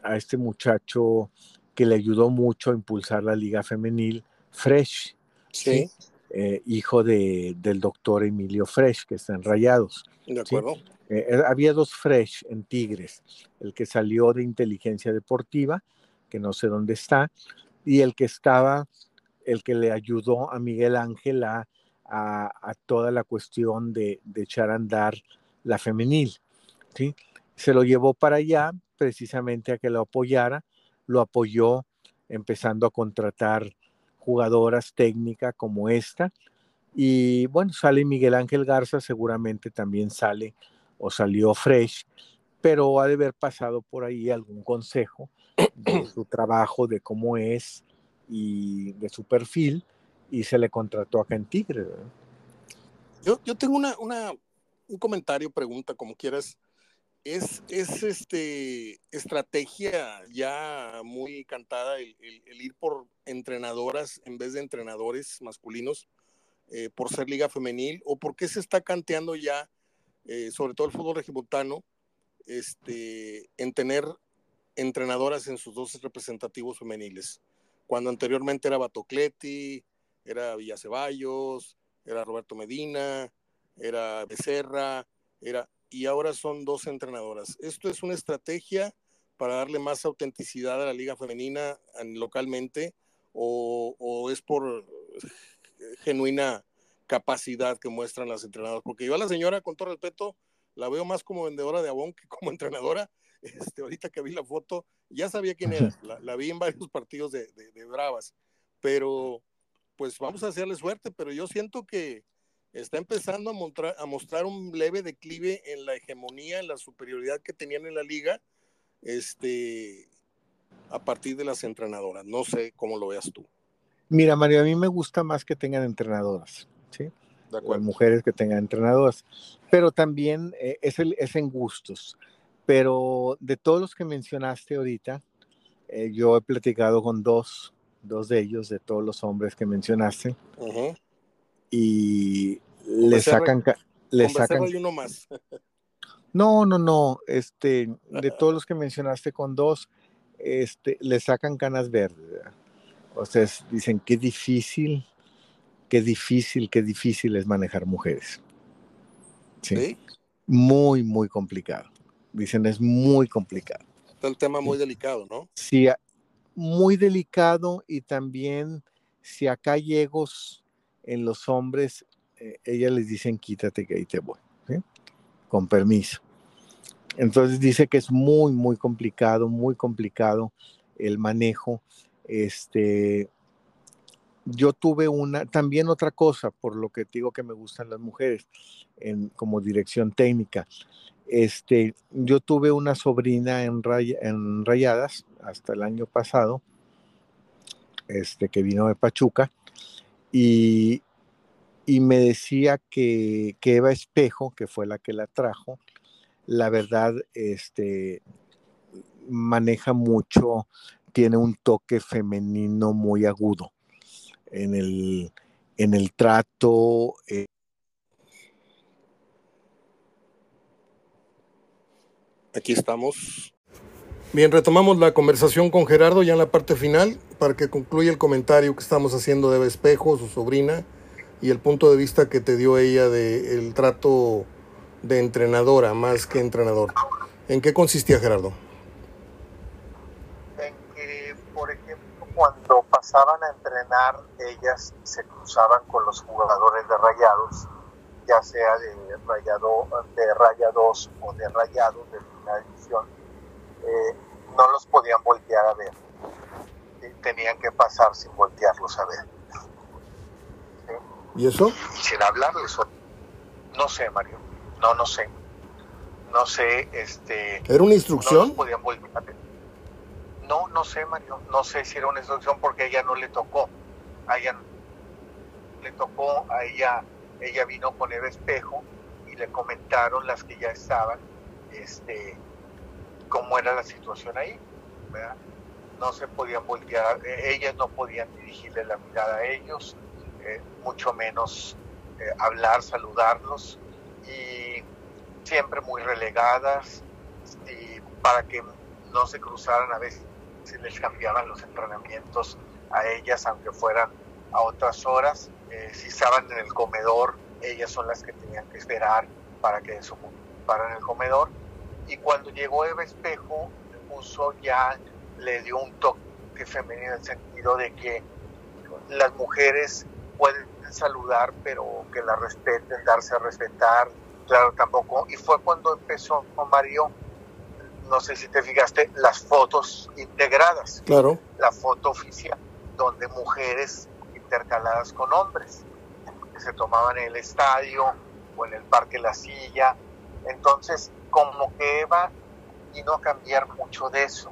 a este muchacho que le ayudó mucho a impulsar la liga femenil, Fresh, sí. Eh, hijo de, del doctor Emilio Fresh, que está en Rayados. De acuerdo. Eh, había dos Fresh en Tigres, el que salió de inteligencia deportiva, que no sé dónde está, y el que estaba el que le ayudó a Miguel Ángel a, toda la cuestión de, echar a andar la femenil. ¿sí? Se lo llevó para allá precisamente a que lo apoyara, lo apoyó empezando a contratar jugadoras técnicas como esta. Y bueno, sale Miguel Ángel Garza, seguramente también sale o salió Fresh, pero ha de haber pasado por ahí algún consejo de su trabajo, de cómo es, y de su perfil y se le contrató acá en Tigre. Yo, yo tengo una, una, un comentario, pregunta, como quieras. Es, es este estrategia ya muy cantada el, ir por entrenadoras en vez de entrenadores masculinos eh, por ser liga femenil o por qué se está canteando ya, eh, sobre todo el fútbol regimontano, este, en tener entrenadoras en sus dos representativos femeniles. Cuando anteriormente era Batocleti, era Villaceballos, era Roberto Medina, era Becerra, era, y ahora son dos entrenadoras. ¿Esto es una estrategia para darle más autenticidad a la liga femenina localmente o, es por genuina capacidad que muestran las entrenadoras? Porque yo a la señora, con todo respeto, la veo más como vendedora de abón que como <laughs> entrenadora. Este, ahorita que vi la foto, ya sabía quién era, la, vi en varios partidos de, Bravas, pero pues vamos a hacerle suerte, pero yo siento que está empezando a mostrar, a mostrar un leve declive en la hegemonía, en la superioridad que tenían en la liga, este, a partir de las entrenadoras. No sé cómo lo veas tú. Mira, Mario, a mí me gusta más que tengan entrenadoras, ¿sí? De mujeres que tengan entrenadoras, pero también eh, es, el, es en gustos. Pero de todos los que mencionaste ahorita, eh, yo he platicado con dos, dos de ellos, de todos los hombres que mencionaste, y le sacan... Le sacan uno más. <laughs> no, no, no, este, de todos los que mencionaste con dos, este, le sacan canas verdes. O sea, dicen qué difícil, qué difícil, qué difícil es manejar mujeres. ¿Sí? Muy, muy complicado. Dicen, es muy complicado. Está el tema muy delicado, ¿no? Sí, muy delicado y también si acá hay egos en los hombres, eh, ellas les dicen quítate que ahí te voy, con permiso. Entonces dice que es muy, muy complicado, muy complicado el manejo. Este, yo tuve una, también otra cosa, por lo que digo que me gustan las mujeres, en, como dirección técnica. Este, yo tuve una sobrina en, en Rayadas hasta el año pasado, este, que vino de Pachuca, y, y me decía que, que, Eva Espejo, que fue la que la trajo, la verdad, este, maneja mucho, tiene un toque femenino muy agudo en el, en el trato. Eh. Aquí estamos. Bien, retomamos la conversación con Gerardo ya en la parte final para que concluya el comentario que estamos haciendo de Eva Espejo, su sobrina, y el punto de vista que te dio ella del trato de entrenadora más que entrenador. ¿En qué consistía Gerardo? En que, por ejemplo, cuando pasaban a entrenar, ellas se cruzaban con los jugadores de rayados, ya sea de, rayado, de rayados o de rayados de primera división, eh, no los podían voltear a ver. Tenían que pasar sin voltearlos a ver. ¿Y eso? sin hablarles. No sé, Mario. No, no sé. No sé, este... ¿Era una instrucción? No podían No, no sé, Mario. No sé si era una instrucción porque a ella no le tocó. A ella le tocó, a ella, ella vino con el espejo y le comentaron las que ya estaban, este, cómo era la situación ahí, No se podían voltear, e, ellas no podían dirigirle la mirada a ellos, eh, mucho menos eh, hablar, saludarlos y siempre muy relegadas y para que no se cruzaran a veces se les cambiaban los entrenamientos a ellas aunque fueran a otras horas. Eh, si estaban en el comedor ellas son las que tenían que esperar para que se ocuparan el comedor. Y cuando llegó Eva Espejo puso ya le dio un toque femenino en el sentido de que las mujeres pueden saludar, pero que la respeten, darse a respetar, claro, tampoco. Y fue cuando empezó con Mario, no sé si te fijaste, las fotos integradas. Claro. La foto oficial, donde mujeres intercaladas con hombres, que se tomaban en el estadio o en el Parque La Silla. Entonces, como que Eva vino a cambiar mucho de eso,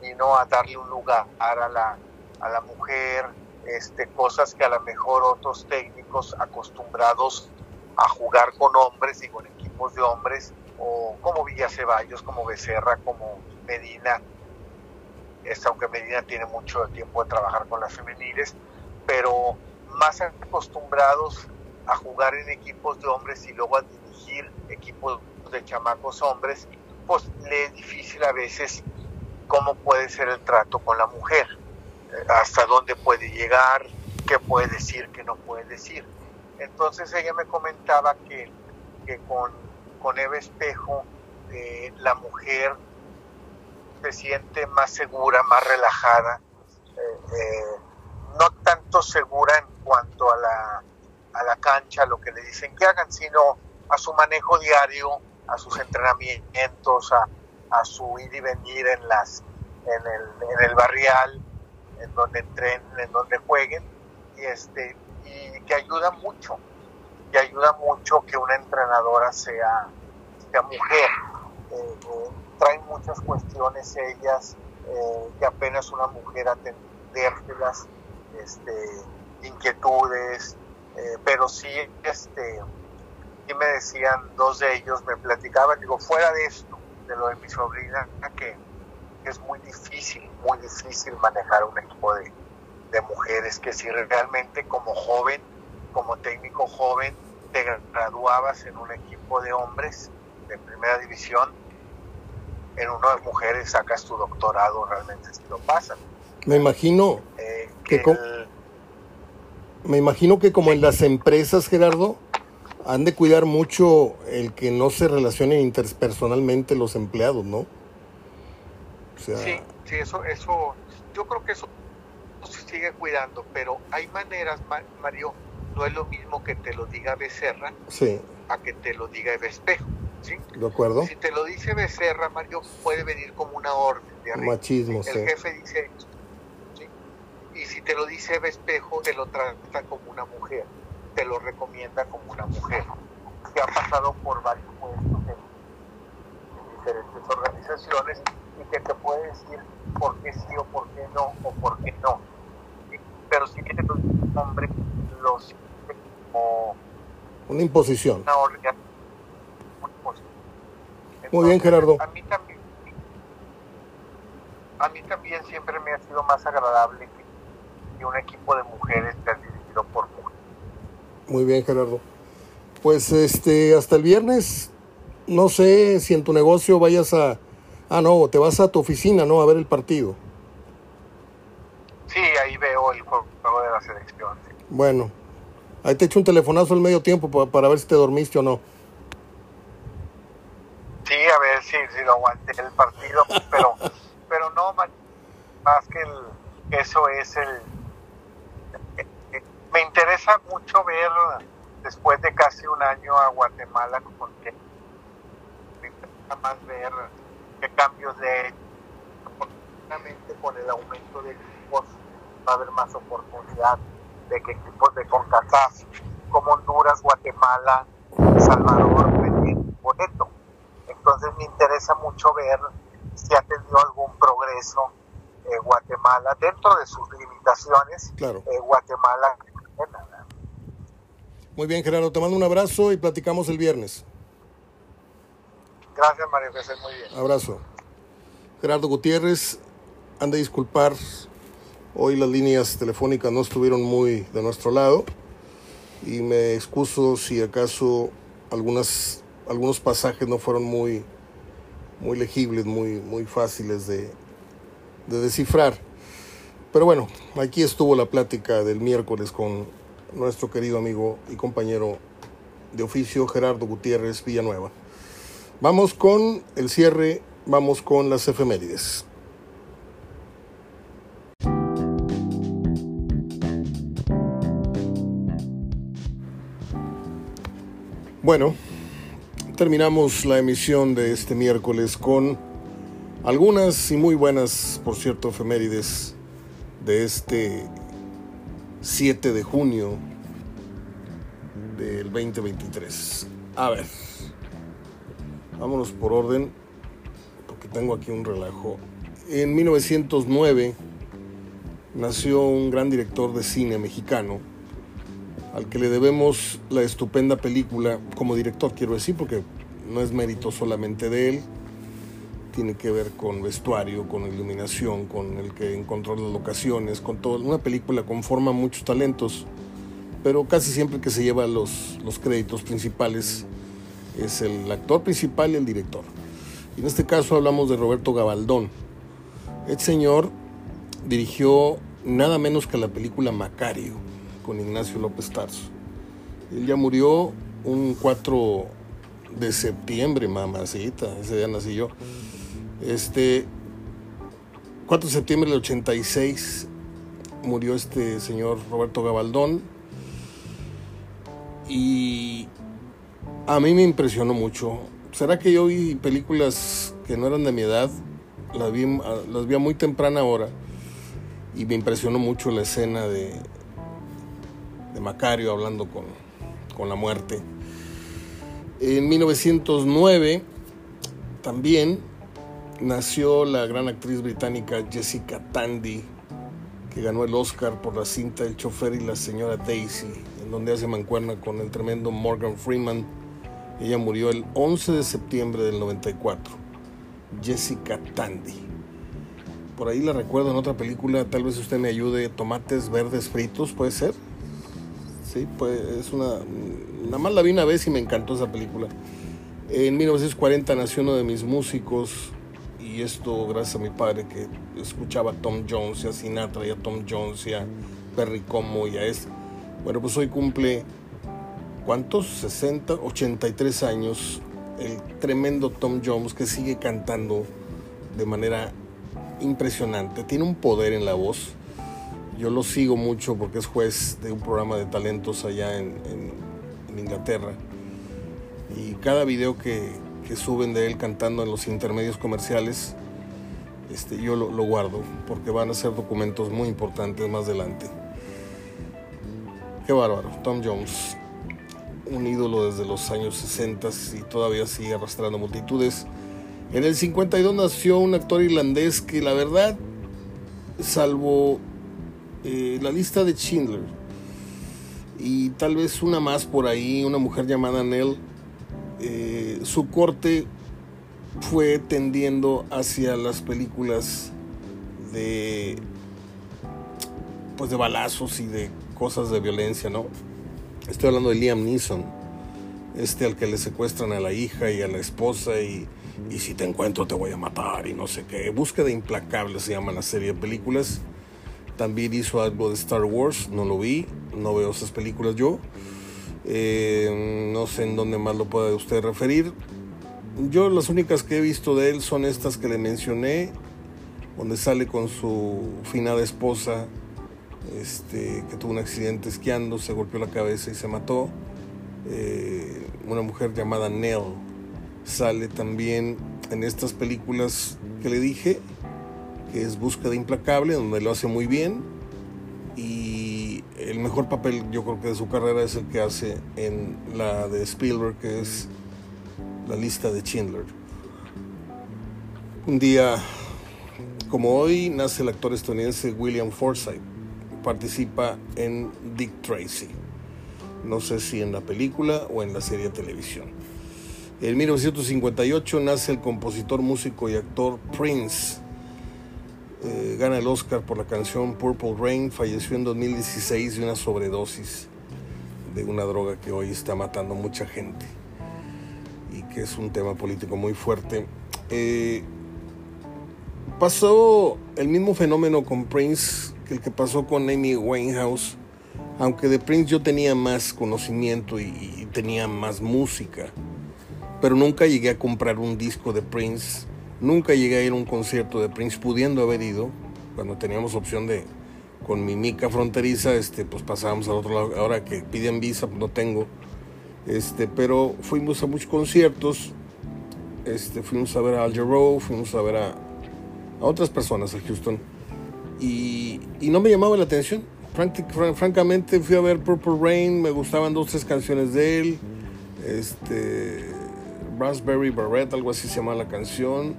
vino a darle un lugar a la, a la mujer, este, cosas que a lo mejor otros técnicos acostumbrados a jugar con hombres y con equipos de hombres, o como Villa Ceballos, como Becerra, como Medina, este, aunque Medina tiene mucho tiempo de trabajar con las femeniles, pero más acostumbrados a jugar en equipos de hombres y luego a dirigir equipos de chamacos hombres, pues le es difícil a veces cómo puede ser el trato con la mujer hasta dónde puede llegar, qué puede decir, qué no puede decir. Entonces ella me comentaba que, con, con Eva Espejo eh, la mujer se siente más segura, más relajada, eh, eh, no tanto segura en cuanto a la, a la cancha, lo que le dicen que hagan, sino a su manejo diario, a sus entrenamientos, a, a su ir y venir en, las, en, el, en el barrial, en donde entrenen, en donde jueguen, y, este, y que ayuda mucho, que ayuda mucho que una entrenadora sea, sea mujer. Eh, eh, traen muchas cuestiones ellas eh, que apenas una mujer atendérselas, este, inquietudes, pero sí, este, y me decían dos de ellos, me platicaban, digo, fuera de esto, de lo de mi sobrina, que es muy difícil, muy difícil manejar un equipo de, mujeres, que si realmente como joven, como técnico joven, te graduabas en un equipo de hombres de primera división, en una de mujeres sacas tu doctorado, realmente si lo pasan. Me imagino eh, que... me imagino que como en las empresas, Gerardo, han de cuidar mucho el que no se relacionen interpersonalmente los empleados, ¿no? Sí, sí, eso, eso, yo creo que eso se sigue cuidando, pero hay maneras, Mario, no es lo mismo que te lo diga Becerra sí. a que te lo diga Espejo. ¿sí? ¿De acuerdo? Si te lo dice Becerra, Mario, puede venir como una orden de arriba. Machismo, El jefe dice ¿sí? Y si te lo dice Espejo, te lo trata como una mujer, te lo recomienda como una mujer. Que ha pasado por varios puestos en diferentes organizaciones y que te puede decir por qué sí o por qué no o por qué no. Pero si viene un hombre, los como Una imposición. Una orden, Muy bien, Gerardo. A mí también, a mí también siempre me ha sido más agradable que, un equipo de mujeres esté dirigido por mujeres. Muy bien, Gerardo. Pues este, hasta el viernes, no sé si en tu negocio vayas a... Ah, no, te vas a tu oficina, ¿no? A ver el partido. Sí, ahí veo el juego de la selección. Bueno, ahí te echo un telefonazo al medio tiempo para, para ver si te dormiste o no. Sí, a ver si, si lo aguanté el partido, <laughs> pero, pero no, más, que el, eso es el... Me interesa mucho ver, después de casi un año, a Guatemala, porque me interesa más ver qué cambios de con el aumento de equipos va a haber más oportunidad de que equipos de CONCACAF como Honduras, Guatemala, Salvador un boleto. Entonces me interesa mucho ver si ha tenido algún progreso eh, Guatemala dentro de sus limitaciones. Claro. Eh, Guatemala. Muy bien, Gerardo, te mando un abrazo y platicamos el viernes. Gracias, María José, muy bien. Abrazo. Gerardo Gutiérrez, han de disculpar, hoy las líneas telefónicas no estuvieron muy de nuestro lado y me excuso si acaso algunas algunos pasajes no fueron muy, muy legibles, muy, muy fáciles de, de descifrar. Pero bueno, aquí estuvo la plática del miércoles con nuestro querido amigo y compañero de oficio Gerardo Gutiérrez Villanueva. Vamos con el cierre, vamos con las efemérides. Bueno, terminamos la emisión de este miércoles con algunas y muy buenas, por cierto, efemérides de este 7 de junio del 2023. A ver, vámonos por orden, porque tengo aquí un relajo. En 1909 nació un gran director de cine mexicano, al que le debemos la estupenda película, como director quiero decir, porque no es mérito solamente de él, tiene que ver con vestuario, con iluminación, con el que encontró las locaciones, con todo. Una película conforma muchos talentos, pero casi siempre que se lleva los, los créditos principales es el actor principal y el director. Y en este caso hablamos de Roberto Gabaldón. El señor dirigió nada menos que la película Macario con Ignacio López Tarso. Él ya murió un 4 de septiembre, mamacita, ese día nací yo. Este 4 de septiembre del 86 murió este señor Roberto Gabaldón y a mí me impresionó mucho. ¿Será que yo vi películas que no eran de mi edad? Las vi, las vi a muy temprana hora y me impresionó mucho la escena de, de Macario hablando con, con la muerte. En 1909 también nació la gran actriz británica Jessica Tandy, que ganó el Oscar por la cinta El chofer y la señora Daisy, en donde hace mancuerna con el tremendo Morgan Freeman. Ella murió el 11 de septiembre del 94. Jessica Tandy. Por ahí la recuerdo en otra película, tal vez usted me ayude, Tomates Verdes Fritos, ¿puede ser? Sí, pues es una... Nada más la vi una vez y me encantó esa película. En 1940 nació uno de mis músicos, y esto gracias a mi padre que escuchaba a Tom Jones y a Sinatra y a Tom Jones y a Perry Como y a este. Bueno, pues hoy cumple, ¿cuántos? 60, 83 años el tremendo Tom Jones que sigue cantando de manera impresionante. Tiene un poder en la voz yo lo sigo mucho porque es juez de un programa de talentos allá en, Inglaterra. Y cada video que, suben de él cantando en los intermedios comerciales, este, yo lo, guardo porque van a ser documentos muy importantes más adelante. Qué bárbaro, Tom Jones, un ídolo desde los años 60 y todavía sigue arrastrando multitudes. En el 52 nació un actor irlandés que la verdad, salvo eh, la lista de Schindler y tal vez una más por ahí, una mujer llamada Nell. Eh, su corte fue tendiendo hacia las películas de pues de balazos y de cosas de violencia, ¿no? Estoy hablando de Liam Neeson, este al que le secuestran a la hija y a la esposa y, y si te encuentro te voy a matar y no sé qué. Búsqueda implacable se llama la serie de películas. También hizo algo de Star Wars, no lo vi, no veo esas películas yo. Eh, no sé en dónde más lo puede usted referir. Yo las únicas que he visto de él son estas que le mencioné, donde sale con su finada esposa, este, que tuvo un accidente esquiando, se golpeó la cabeza y se mató. Eh, una mujer llamada Nell sale también en estas películas que le dije, que es Búsqueda Implacable, donde lo hace muy bien. Y el mejor papel yo creo que de su carrera es el que hace en la de Spielberg, que es la lista de Schindler. Un día como hoy nace el actor estadounidense William Forsythe. Participa en Dick Tracy. No sé si en la película o en la serie de televisión. En 1958 nace el compositor, músico y actor Prince. Eh, gana el Oscar por la canción Purple Rain. Falleció en 2016 de una sobredosis de una droga que hoy está matando mucha gente y que es un tema político muy fuerte. Eh, pasó el mismo fenómeno con Prince que el que pasó con Amy Winehouse, aunque de Prince yo tenía más conocimiento y, y tenía más música, pero nunca llegué a comprar un disco de Prince, nunca llegué a ir a un concierto de Prince pudiendo haber ido, cuando teníamos opción de, con mi mica fronteriza, este, pues pasábamos al otro lado, ahora que piden visa, pues no tengo, este, pero fuimos a muchos conciertos, este, fuimos a ver a Al Jarreau, fuimos a ver a, a otras personas a Houston y, no me llamaba la atención. francamente fui a ver Purple Rain, me gustaban dos tres canciones de él, este, Raspberry Barrett, algo así se llama la canción,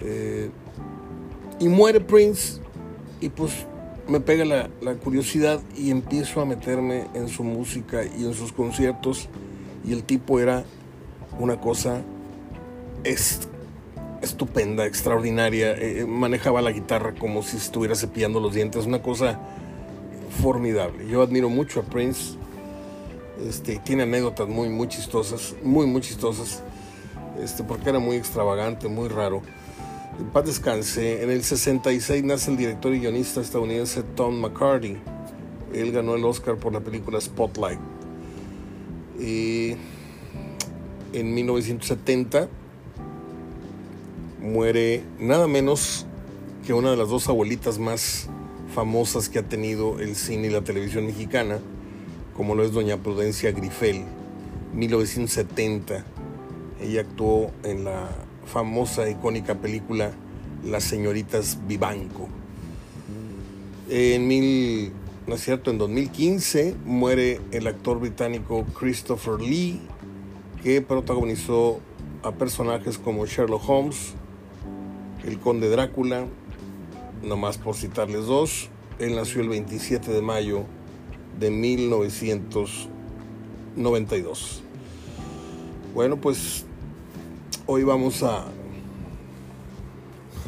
eh, y muere Prince y pues me pega la, curiosidad y empiezo a meterme en su música y en sus conciertos y el tipo era una cosa est estupenda, extraordinaria, eh, manejaba la guitarra como si estuviera cepillando los dientes, una cosa formidable. Yo admiro mucho a Prince, este, tiene anécdotas muy, muy chistosas, muy, muy chistosas, este, porque era muy extravagante, muy raro. En paz descanse, en el 66 nace el director y guionista estadounidense Tom McCarthy. Él ganó el Oscar por la película Spotlight. Y en 1970 muere nada menos que una de las dos abuelitas más famosas que ha tenido el cine y la televisión mexicana, como lo es doña Prudencia Grifel, 1970. Ella actuó en la famosa, icónica película Las señoritas Vivanco. En mil, no cierto, en 2015 muere el actor británico Christopher Lee, que protagonizó a personajes como Sherlock Holmes, el conde Drácula, nomás por citarles dos. Él nació el 27 de mayo de 1992. Bueno, pues hoy vamos a...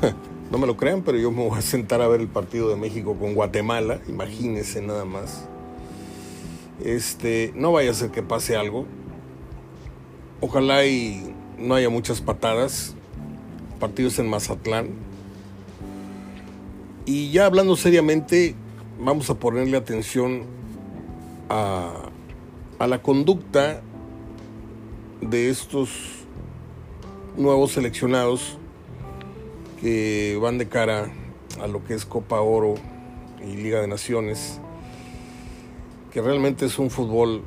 <laughs> No me lo crean, pero yo me voy a sentar a ver el partido de México con Guatemala, imagínense nada más. Este, no vaya a ser que pase algo. Ojalá y no haya muchas patadas. Partidos en Mazatlán. Y ya hablando seriamente, vamos a ponerle atención a, a la conducta de estos nuevos seleccionados que van de cara a lo que es Copa Oro y Liga de Naciones, que realmente es un fútbol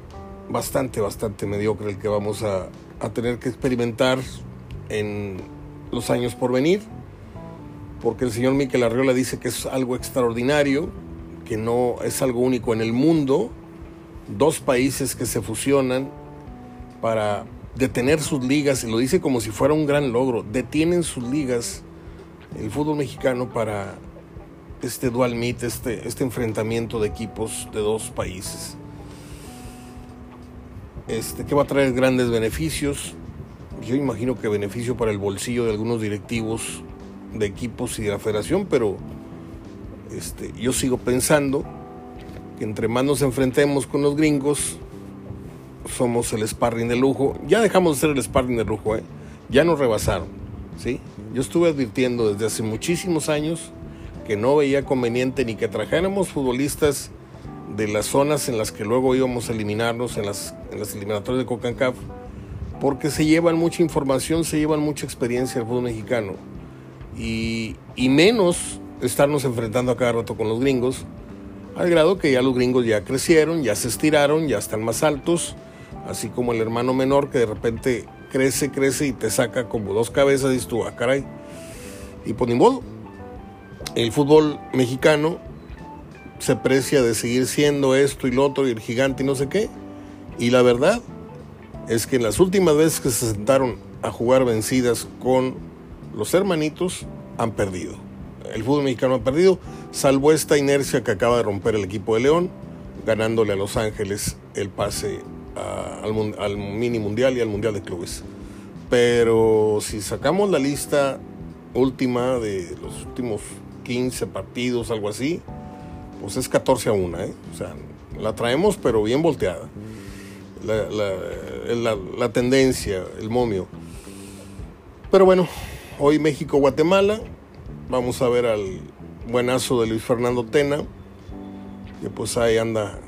bastante, bastante mediocre el que vamos a, a tener que experimentar en los años por venir, porque el señor Miquel Arriola dice que es algo extraordinario, que no es algo único en el mundo, dos países que se fusionan para detener sus ligas, y lo dice como si fuera un gran logro, detienen sus ligas el fútbol mexicano para este dual meet, este, este enfrentamiento de equipos de dos países. este, que va a traer grandes beneficios. Yo imagino que beneficio para el bolsillo de algunos directivos de equipos y de la federación, pero este, yo sigo pensando que entre más nos enfrentemos con los gringos, somos el sparring de lujo. Ya dejamos de ser el sparring de lujo, ¿eh? ya nos rebasaron. ¿sí? Yo estuve advirtiendo desde hace muchísimos años que no veía conveniente ni que trajéramos futbolistas de las zonas en las que luego íbamos a eliminarnos en las, en las eliminatorias de CONCACAF, porque se llevan mucha información, se llevan mucha experiencia el fútbol mexicano y, menos estarnos enfrentando a cada rato con los gringos, al grado que ya los gringos ya crecieron, ya se estiraron, ya están más altos, así como el hermano menor que de repente crece, crece y te saca como dos cabezas y tú, ah, caray. Y por pues ni modo, el fútbol mexicano se precia de seguir siendo esto y lo otro y el gigante y no sé qué. Y la verdad es que las últimas veces que se sentaron a jugar vencidas con los hermanitos, han perdido. El fútbol mexicano ha perdido, salvo esta inercia que acaba de romper el equipo de León, ganándole a Los Ángeles el pase al, mini mundial y al mundial de clubes. Pero si sacamos la lista última de los últimos 15 partidos, algo así, pues es 14 a 1, ¿eh? O sea, la traemos pero bien volteada. La tendencia, el momio. Pero bueno, hoy México-Guatemala. Vamos a ver al buenazo de Luis Fernando Tena, que pues ahí anda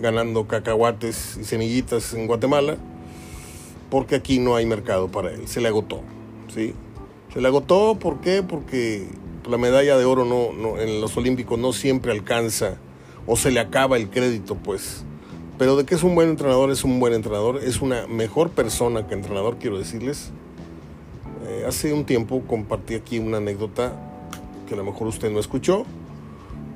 ganando cacahuates y semillitas en Guatemala, porque aquí no hay mercado para él, se le agotó, ¿sí? Se le agotó, ¿por qué? Porque la medalla de oro no, en los Olímpicos no siempre alcanza o se le acaba el crédito, pues. Pero de que es un buen entrenador, es un buen entrenador, es una mejor persona que entrenador, quiero decirles. Eh, hace un tiempo compartí aquí una anécdota que a lo mejor usted no escuchó,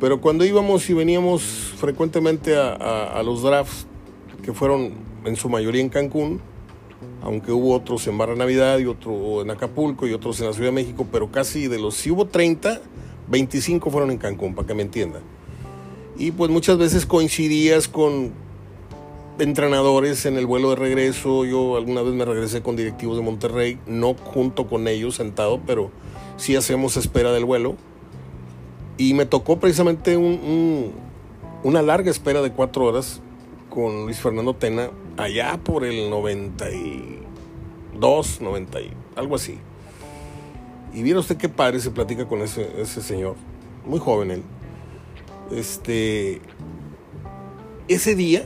pero cuando íbamos y veníamos frecuentemente a, los drafts, que fueron en su mayoría en Cancún, aunque hubo otros en Barra Navidad y otro en Acapulco y otros en la Ciudad de México, pero casi de los, si hubo 30, 25 fueron en Cancún, para que me entienda. Y pues muchas veces coincidías con entrenadores en el vuelo de regreso. Yo alguna vez me regresé con directivos de Monterrey, no junto con ellos sentado, pero sí hacemos espera del vuelo. Y me tocó precisamente una larga espera de cuatro horas con Luis Fernando Tena allá por el 92, 90, algo así. Y viera usted qué padre se platica con ese, ese señor, muy joven él. Este, ese día,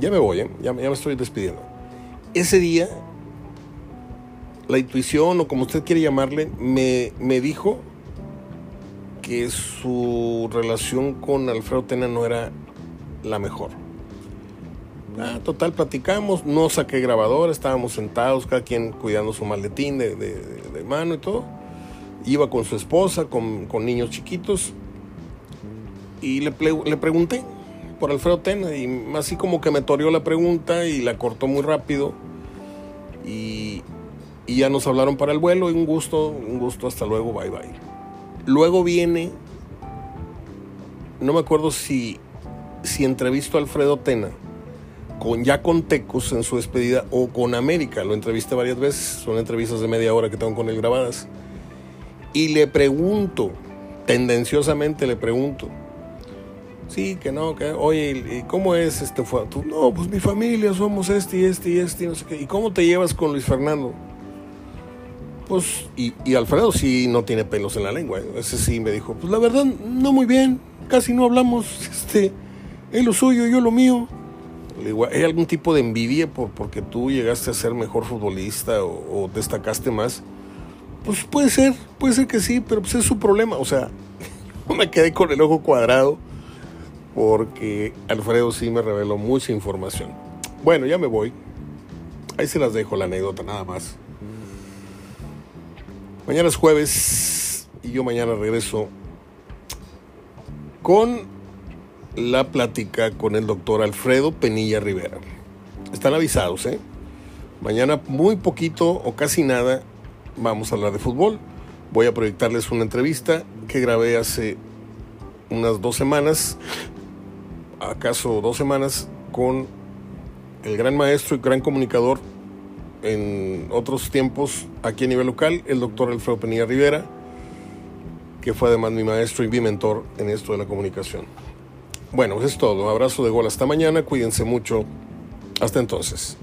ya me voy, ¿eh? ya, me estoy despidiendo. Ese día, la intuición o como usted quiere llamarle, me, me dijo que su relación con Alfredo Tena no era la mejor. Ah, total, platicamos, no saqué grabador, estábamos sentados, cada quien cuidando su maletín de, de, mano y todo. Iba con su esposa, con, con niños chiquitos, y le, le, pregunté por Alfredo Tena, y así como que me toreó la pregunta y la cortó muy rápido. Y, ya nos hablaron para el vuelo, y un gusto, un gusto, hasta luego, bye bye. Luego viene, no me acuerdo si, si entrevisto a Alfredo Tena con ya con Tecos en su despedida o con América. Lo entrevisté varias veces, son entrevistas de media hora que tengo con él grabadas. Y le pregunto, tendenciosamente le pregunto, sí, que no, que, oye, ¿y cómo es este fue? Tú, no, pues mi familia, somos este y este y este, no sé qué. ¿Y cómo te llevas con Luis Fernando? Pues, y, Alfredo sí no tiene pelos en la lengua. ¿eh? Ese sí me dijo, pues la verdad, no muy bien, casi no hablamos, <laughs> este, él lo suyo, yo lo mío. ¿hay algún tipo de envidia por, porque tú llegaste a ser mejor futbolista o, destacaste más? Pues puede ser, puede ser que sí, pero pues es su problema. O sea, <laughs> me quedé con el ojo cuadrado porque Alfredo sí me reveló mucha información. Bueno, ya me voy. Ahí se las dejo la anécdota nada más. Mañana es jueves y yo mañana regreso con la plática con el doctor Alfredo Penilla Rivera. Están avisados, ¿eh? Mañana muy poquito o casi nada vamos a hablar de fútbol. Voy a proyectarles una entrevista que grabé hace unas dos semanas, acaso dos semanas, con el gran maestro y gran comunicador en otros tiempos aquí a nivel local, el doctor Alfredo Penilla Rivera, que fue además mi maestro y mi mentor en esto de la comunicación. Bueno, es todo. Un abrazo de gol hasta mañana. Cuídense mucho. Hasta entonces.